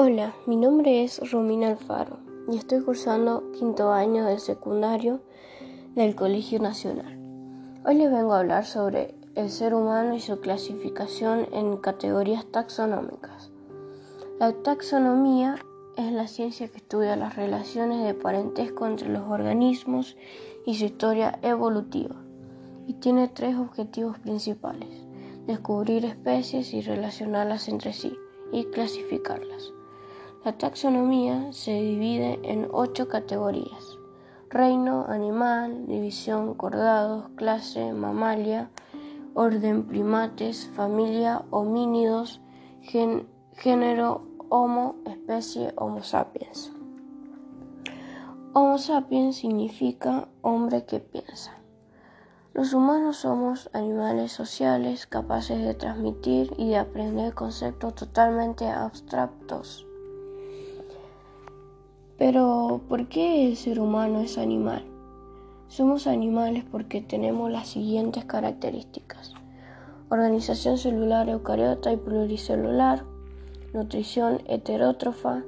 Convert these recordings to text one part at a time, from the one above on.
Hola, mi nombre es Romina Alfaro y estoy cursando quinto año del secundario del Colegio Nacional. Hoy les vengo a hablar sobre el ser humano y su clasificación en categorías taxonómicas. La taxonomía es la ciencia que estudia las relaciones de parentesco entre los organismos y su historia evolutiva y tiene tres objetivos principales. Descubrir especies y relacionarlas entre sí y clasificarlas. La taxonomía se divide en ocho categorías. Reino, animal, división, cordados, clase, mamalia, orden, primates, familia, homínidos, género, homo, especie, homo sapiens. Homo sapiens significa hombre que piensa. Los humanos somos animales sociales capaces de transmitir y de aprender conceptos totalmente abstractos pero, ¿por qué el ser humano es animal? Somos animales porque tenemos las siguientes características. Organización celular eucariota y pluricelular, nutrición heterótrofa,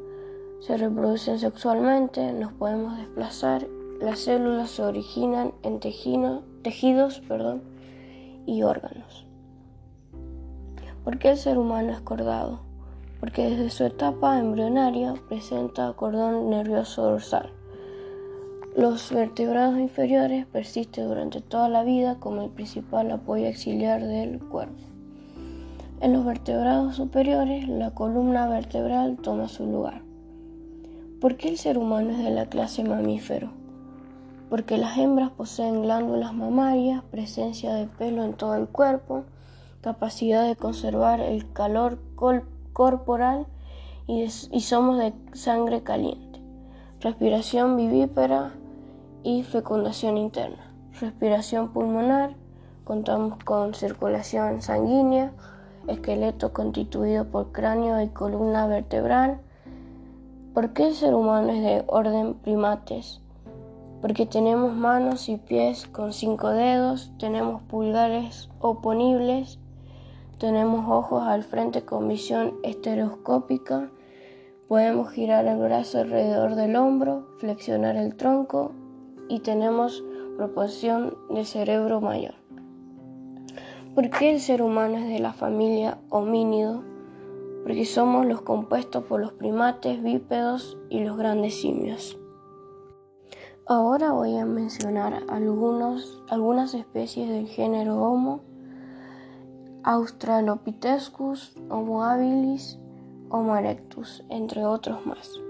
se reproducen sexualmente, nos podemos desplazar, las células se originan en tejidos y órganos. ¿Por qué el ser humano es cordado? Porque desde su etapa embrionaria presenta cordón nervioso dorsal. Los vertebrados inferiores persisten durante toda la vida como el principal apoyo auxiliar del cuerpo. En los vertebrados superiores, la columna vertebral toma su lugar. ¿Por qué el ser humano es de la clase mamífero? Porque las hembras poseen glándulas mamarias, presencia de pelo en todo el cuerpo, capacidad de conservar el calor corporal y, somos de sangre caliente. Respiración vivípara y fecundación interna. Respiración pulmonar, contamos con circulación sanguínea, esqueleto constituido por cráneo y columna vertebral. ¿Por qué el ser humano es de orden primates? Porque tenemos manos y pies con cinco dedos, tenemos pulgares oponibles, tenemos ojos al frente con visión estereoscópica. Podemos girar el brazo alrededor del hombro, flexionar el tronco y tenemos proporción de cerebro mayor. ¿Por qué el ser humano es de la familia homínido? Porque somos los compuestos por los primates bípedos y los grandes simios. Ahora voy a mencionar algunos, algunas especies del género Homo Australopithecus, Homo habilis, Homo erectus, entre otros más.